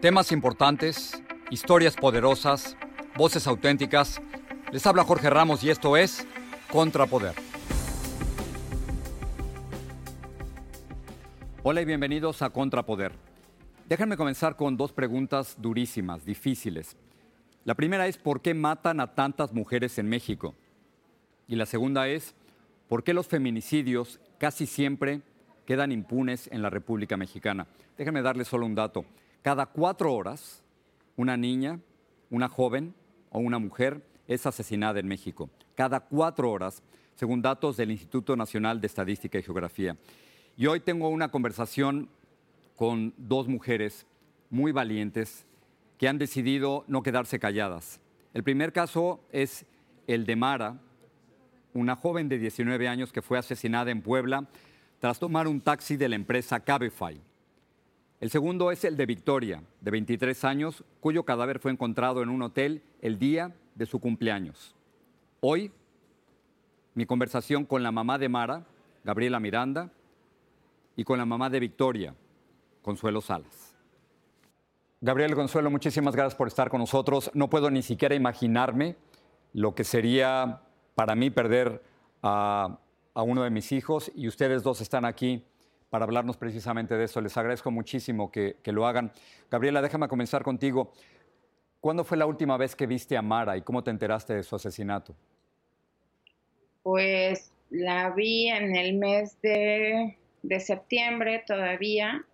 Temas importantes, historias poderosas, voces auténticas. Les habla Jorge Ramos y esto es Contrapoder. Hola y bienvenidos a Contrapoder. Déjenme comenzar con dos preguntas durísimas, difíciles. La primera es ¿por qué matan a tantas mujeres en México? Y la segunda es ¿por qué los feminicidios casi siempre quedan impunes en la República Mexicana? Déjenme darles solo un dato. Cada cuatro horas, una niña, una joven o una mujer es asesinada en México. Cada cuatro horas, según datos del Instituto Nacional de Estadística y Geografía. Y hoy tengo una conversación con dos mujeres muy valientes que han decidido no quedarse calladas. El primer caso es el de Mara, una joven de 19 años que fue asesinada en Puebla tras tomar un taxi de la empresa Cabify. El segundo es el de Victoria, de 23 años, cuyo cadáver fue encontrado en un hotel el día de su cumpleaños. Hoy, mi conversación con la mamá de Mara, Gabriela Miranda, y con la mamá de Victoria, Consuelo Salas. Gabriel Consuelo, muchísimas gracias por estar con nosotros. No puedo ni siquiera imaginarme lo que sería para mí perder a, a uno de mis hijos y ustedes dos están aquí para hablarnos precisamente de eso. Les agradezco muchísimo que, lo hagan. Gabriela, déjame comenzar contigo. ¿Cuándo fue la última vez que viste a Mara y cómo te enteraste de su asesinato? Pues la vi en el mes de, septiembre todavía.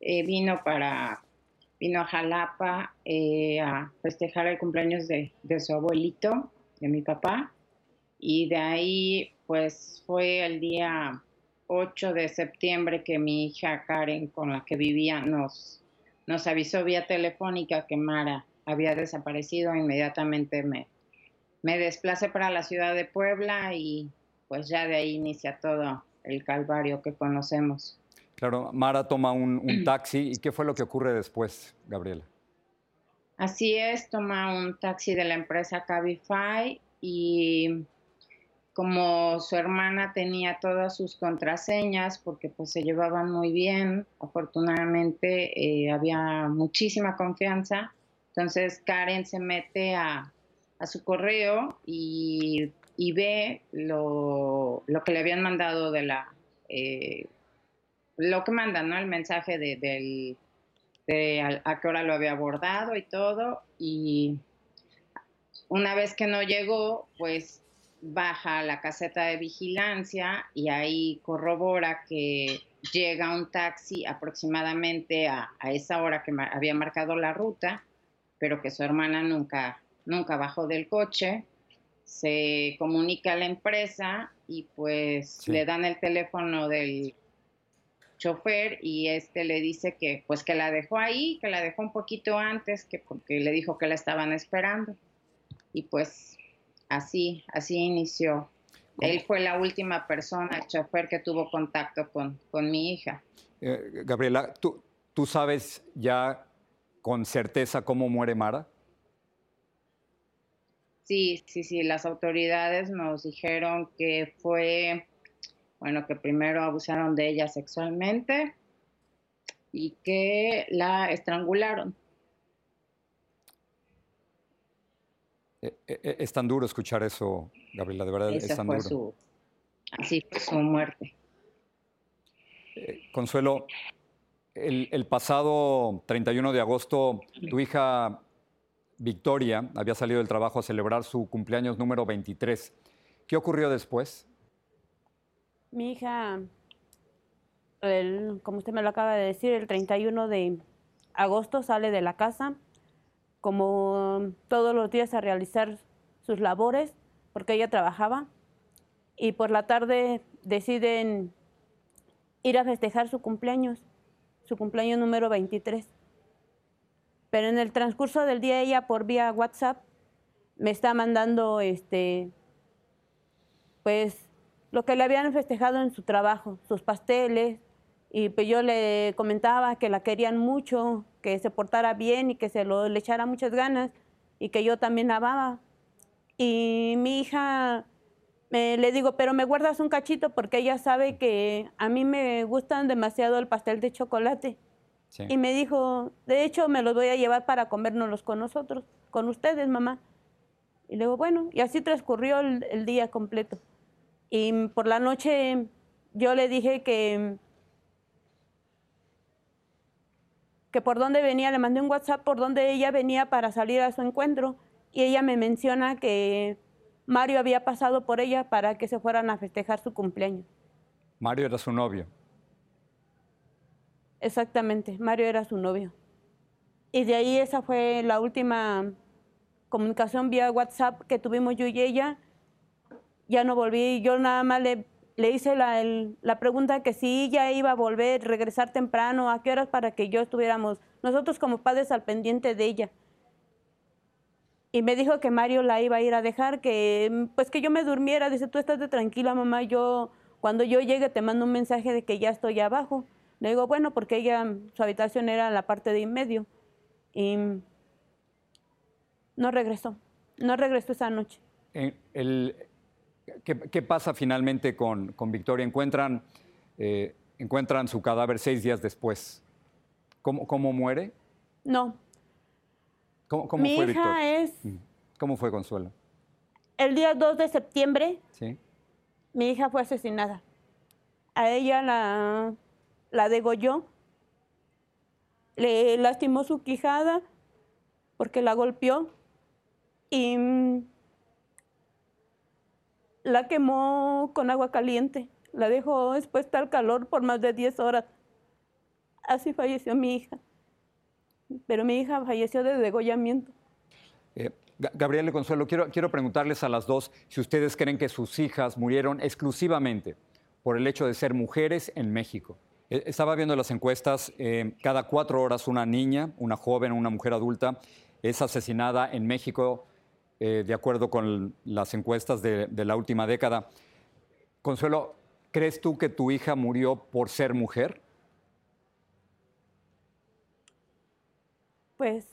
Eh, vino para vino a Jalapa eh, a festejar el cumpleaños de, de, su abuelito, de mi papá, y de ahí pues fue el día 8 de septiembre que mi hija Karen, con la que vivía, nos, nos avisó vía telefónica que Mara había desaparecido. Inmediatamente me, me desplacé para la ciudad de Puebla y pues ya de ahí inicia todo el calvario que conocemos. Claro, Mara toma un, un taxi. ¿Y qué fue lo que ocurre después, Gabriela? Así es, toma un taxi de la empresa Cabify y como su hermana tenía todas sus contraseñas porque pues se llevaban muy bien, afortunadamente eh, había muchísima confianza, entonces Karen se mete a, su correo y, ve lo, que le habían mandado de la, eh, lo que mandan, ¿no? El mensaje de, del, de a, a qué hora lo había abordado y todo, y una vez que no llegó, pues baja a la caseta de vigilancia y ahí corrobora que llega un taxi aproximadamente a, esa hora que había marcado la ruta, pero que su hermana nunca, nunca bajó del coche. Se comunica a la empresa y pues le dan el teléfono del chofer y este le dice que pues que la dejó ahí, que la dejó un poquito antes, que porque le dijo que la estaban esperando. Y pues Así, así inició. Él fue la última persona, el chofer, que tuvo contacto con, con mi hija. Eh, Gabriela, ¿tú, ¿tú sabes ya con certeza cómo muere Mara? Sí, sí, sí, las autoridades nos dijeron que fue, bueno, que primero abusaron de ella sexualmente y que la estrangularon. Eh, eh, es tan duro escuchar eso, Gabriela, de verdad es tan duro. Su, así fue su muerte. Eh, Consuelo, el, el, pasado 31 de agosto, tu hija Victoria había salido del trabajo a celebrar su cumpleaños número 23. ¿Qué ocurrió después? Mi hija, el, como usted me lo acaba de decir, el 31 de agosto sale de la casa como todos los días a realizar sus labores, porque ella trabajaba, y por la tarde deciden ir a festejar su cumpleaños, su cumpleaños número 23. Pero en el transcurso del día ella por vía WhatsApp me está mandando este pues lo que le habían festejado en su trabajo, sus pasteles, y pues yo le comentaba que la querían mucho, que se portara bien y que se lo, le echara muchas ganas y que yo también la amaba. Y mi hija me, le digo, pero me guardas un cachito porque ella sabe que a mí me gustan demasiado el pastel de chocolate. Y me dijo, de hecho me los voy a llevar para comérnoslos con nosotros, con ustedes, mamá. Y le digo, bueno, y así transcurrió el día completo. Y por la noche yo le dije que que por dónde venía, le mandé un WhatsApp por dónde ella venía para salir a su encuentro y ella me menciona que Mario había pasado por ella para que se fueran a festejar su cumpleaños. Mario era su novio. Exactamente, Mario era su novio. Y de ahí esa fue la última comunicación vía WhatsApp que tuvimos yo y ella. Ya no volví, yo nada más le le hice la, la, pregunta que si ella iba a volver, regresar temprano, a qué horas para que yo estuviéramos, nosotros como padres al pendiente de ella. Y me dijo que Mario la iba a ir a dejar, que pues que yo me durmiera. Dice, tú estás de tranquila, mamá, yo cuando yo llegue te mando un mensaje de que ya estoy abajo. Le digo, bueno, porque ella, su habitación era la parte de en medio. Y no regresó, no regresó esa noche. El, ¿Qué, pasa finalmente con, Victoria? Encuentran, eh, encuentran su cadáver seis días después. ¿Cómo, muere? No. ¿Cómo, Mi fue hija Victoria? es... Mm. ¿Cómo fue Consuelo? El día 2 de septiembre, ¿Sí? mi hija fue asesinada. A ella la, la degolló, le lastimó su quijada porque la golpeó y mm, la quemó con agua caliente, la dejó expuesta al calor por más de 10 horas. Así falleció mi hija. Pero mi hija falleció de degollamiento. Eh, Gabriel Consuelo, quiero, quiero preguntarles a las dos si ustedes creen que sus hijas murieron exclusivamente por el hecho de ser mujeres en México. Eh, estaba viendo las encuestas, eh, cada cuatro horas una niña, una joven, una mujer adulta es asesinada en México eh, de acuerdo con las encuestas de, la última década. Consuelo, ¿crees tú que tu hija murió por ser mujer? Pues,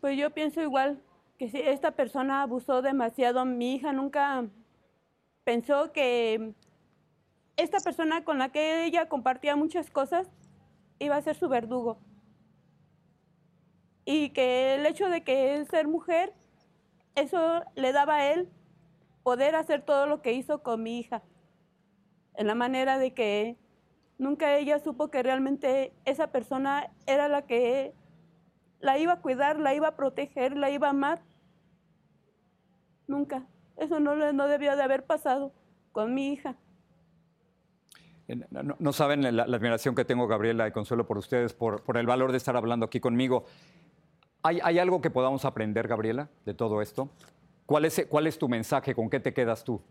pues yo pienso igual que si esta persona abusó demasiado, mi hija nunca pensó que esta persona con la que ella compartía muchas cosas iba a ser su verdugo y que el hecho de que él ser mujer, eso le daba a él poder hacer todo lo que hizo con mi hija, en la manera de que nunca ella supo que realmente esa persona era la que la iba a cuidar, la iba a proteger, la iba a amar. Nunca. Eso no, no debió de haber pasado con mi hija. No, saben la, admiración que tengo, Gabriela y Consuelo, por ustedes, por, por el valor de estar hablando aquí conmigo. ¿Hay, algo que podamos aprender, Gabriela, de todo esto? ¿Cuál es, ¿Cuál es tu mensaje? ¿Con qué te quedas tú?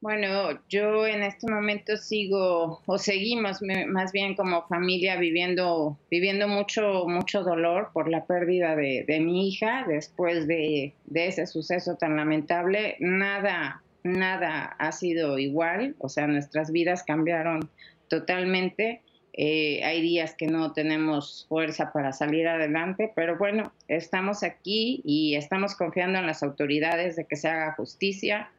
Bueno, yo en este momento sigo o seguimos más bien como familia viviendo, viviendo mucho, mucho dolor por la pérdida de, mi hija después de, de, ese suceso tan lamentable. Nada, nada ha sido igual, o sea, nuestras vidas cambiaron totalmente. Eh, hay días que no tenemos fuerza para salir adelante, pero bueno, estamos aquí y estamos confiando en las autoridades de que se haga justicia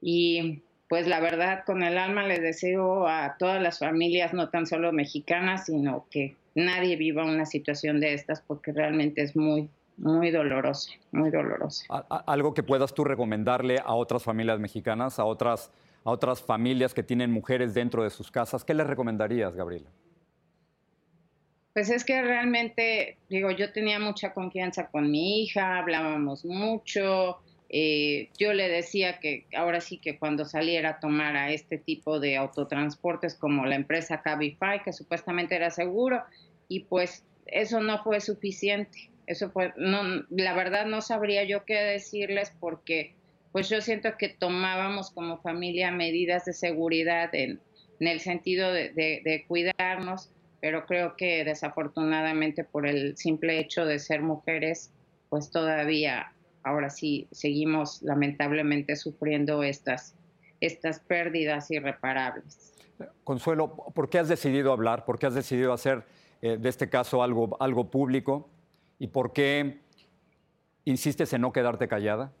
y pues la verdad con el alma le deseo a todas las familias, no tan solo mexicanas, sino que nadie viva una situación de estas porque realmente es muy, muy dolorosa, muy dolorosa. Algo que puedas tú recomendarle a otras familias mexicanas, a otras, a otras familias que tienen mujeres dentro de sus casas, ¿qué les recomendarías, Gabriela? Pues es que realmente, digo, yo tenía mucha confianza con mi hija, hablábamos mucho, eh, yo le decía que ahora sí que cuando saliera a tomar a este tipo de autotransportes como la empresa Cabify, que supuestamente era seguro, y pues eso no fue suficiente. Eso fue, no, la verdad no sabría yo qué decirles porque pues yo siento que tomábamos como familia medidas de seguridad en, el sentido de cuidarnos, pero creo que desafortunadamente por el simple hecho de ser mujeres, pues todavía ahora sí seguimos lamentablemente sufriendo estas, estas pérdidas irreparables. Consuelo, ¿por qué has decidido hablar? ¿Por qué has decidido hacer eh, de este caso algo, algo público? ¿Y por qué insistes en no quedarte callada?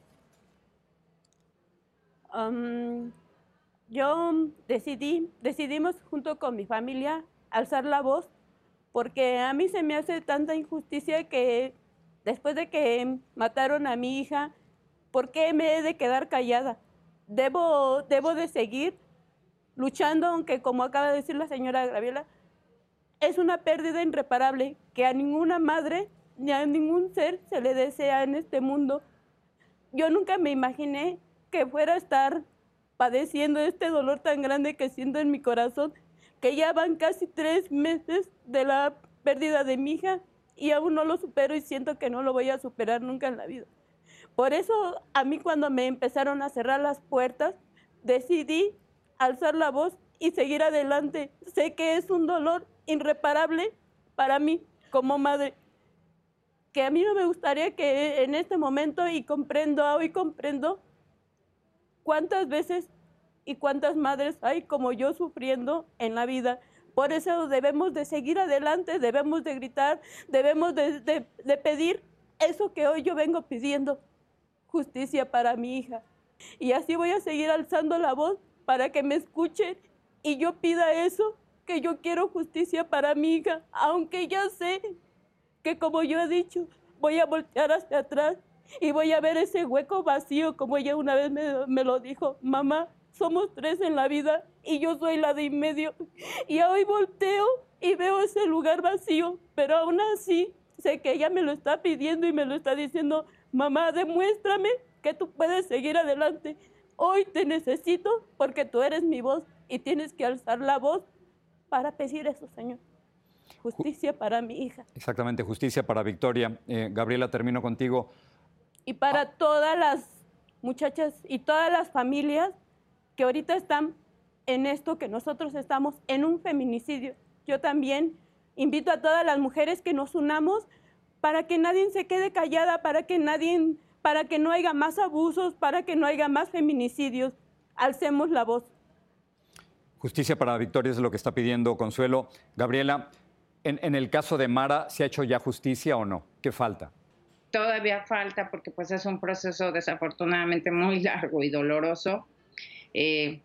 Yo decidí, decidimos junto con mi familia alzar la voz porque a mí se me hace tanta injusticia que después de que mataron a mi hija, ¿por qué me he de quedar callada? Debo, debo de seguir luchando, aunque como acaba de decir la señora Graviola, es una pérdida irreparable que a ninguna madre ni a ningún ser se le desea en este mundo. Yo nunca me imaginé que fuera a estar padeciendo este dolor tan grande que siento en mi corazón, que ya van casi tres meses de la pérdida de mi hija y aún no lo supero y siento que no lo voy a superar nunca en la vida. Por eso a mí cuando me empezaron a cerrar las puertas, decidí alzar la voz y seguir adelante. Sé que es un dolor irreparable para mí como madre, que a mí no me gustaría que en este momento, y comprendo, hoy comprendo cuántas veces y cuántas madres hay como yo sufriendo en la vida por eso debemos de seguir adelante, debemos de gritar, debemos de, pedir eso que hoy yo vengo pidiendo, justicia para mi hija. Y así voy a seguir alzando la voz para que me escuchen y yo pida eso, que yo quiero justicia para mi hija, aunque ya sé que como yo he dicho, voy a voltear hacia atrás y voy a ver ese hueco vacío, como ella una vez me, me lo dijo, mamá, somos tres en la vida y yo soy la de en medio. Y hoy volteo y veo ese lugar vacío, pero aún así sé que ella me lo está pidiendo y me lo está diciendo, mamá, demuéstrame que tú puedes seguir adelante. Hoy te necesito porque tú eres mi voz y tienes que alzar la voz para pedir eso, Señor. Justicia para mi hija. Exactamente, justicia para Victoria. Eh, Gabriela, termino contigo. Y para todas las muchachas y todas las familias que ahorita están en esto que nosotros estamos, en un feminicidio. Yo también invito a todas las mujeres que nos unamos para que nadie se quede callada, para que nadie, para que no haya más abusos, para que no haya más feminicidios. Alcemos la voz. Justicia para Victoria es lo que está pidiendo Consuelo. Gabriela, en, en, el caso de Mara, ¿se ha hecho ya justicia o no? ¿Qué falta? Todavía falta porque pues es un proceso desafortunadamente muy largo y doloroso. Eh,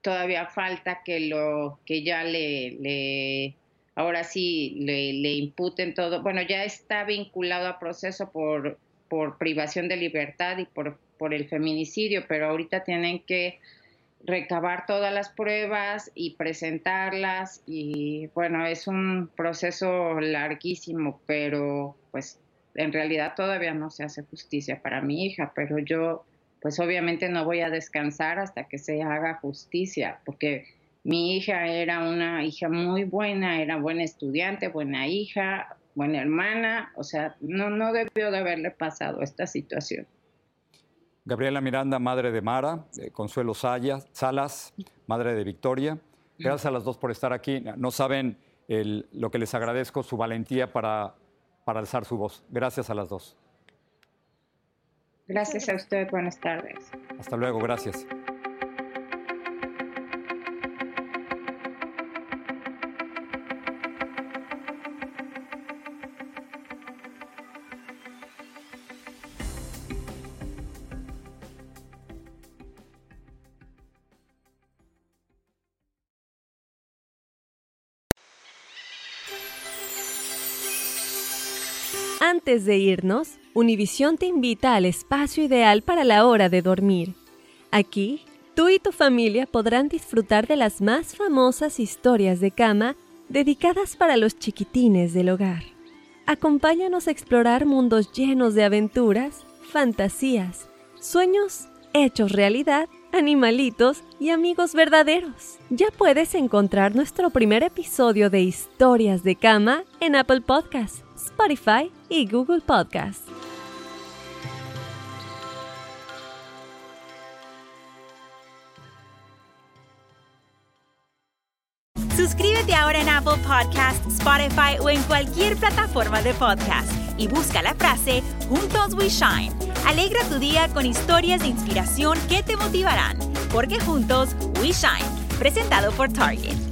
todavía falta que lo que ya le, le ahora sí le, le, imputen todo. Bueno, ya está vinculado a proceso por, por privación de libertad y por, por el feminicidio, pero ahorita tienen que recabar todas las pruebas y presentarlas y bueno, es un proceso larguísimo, pero pues en realidad todavía no se hace justicia para mi hija, pero yo pues obviamente no voy a descansar hasta que se haga justicia, porque mi hija era una hija muy buena, era buena estudiante, buena hija, buena hermana, o sea, no, no debió de haberle pasado esta situación. Gabriela Miranda, madre de Mara, Consuelo Salas, madre de Victoria. Gracias a las dos por estar aquí. No saben lo que les agradezco, su valentía para, para alzar su voz. Gracias a las dos. Gracias a usted, buenas tardes. Hasta luego, gracias. Antes de irnos, Univisión te invita al espacio ideal para la hora de dormir. Aquí, tú y tu familia podrán disfrutar de las más famosas historias de cama dedicadas para los chiquitines del hogar. Acompáñanos a explorar mundos llenos de aventuras, fantasías, sueños hechos realidad, animalitos y amigos verdaderos. Ya puedes encontrar nuestro primer episodio de Historias de Cama en Apple Podcasts, Spotify y Google Podcasts. Suscríbete ahora en Apple Podcasts, Spotify o en cualquier plataforma de podcast y busca la frase Juntos We Shine. Alegra tu día con historias de inspiración que te motivarán, porque juntos We Shine, presentado por Target.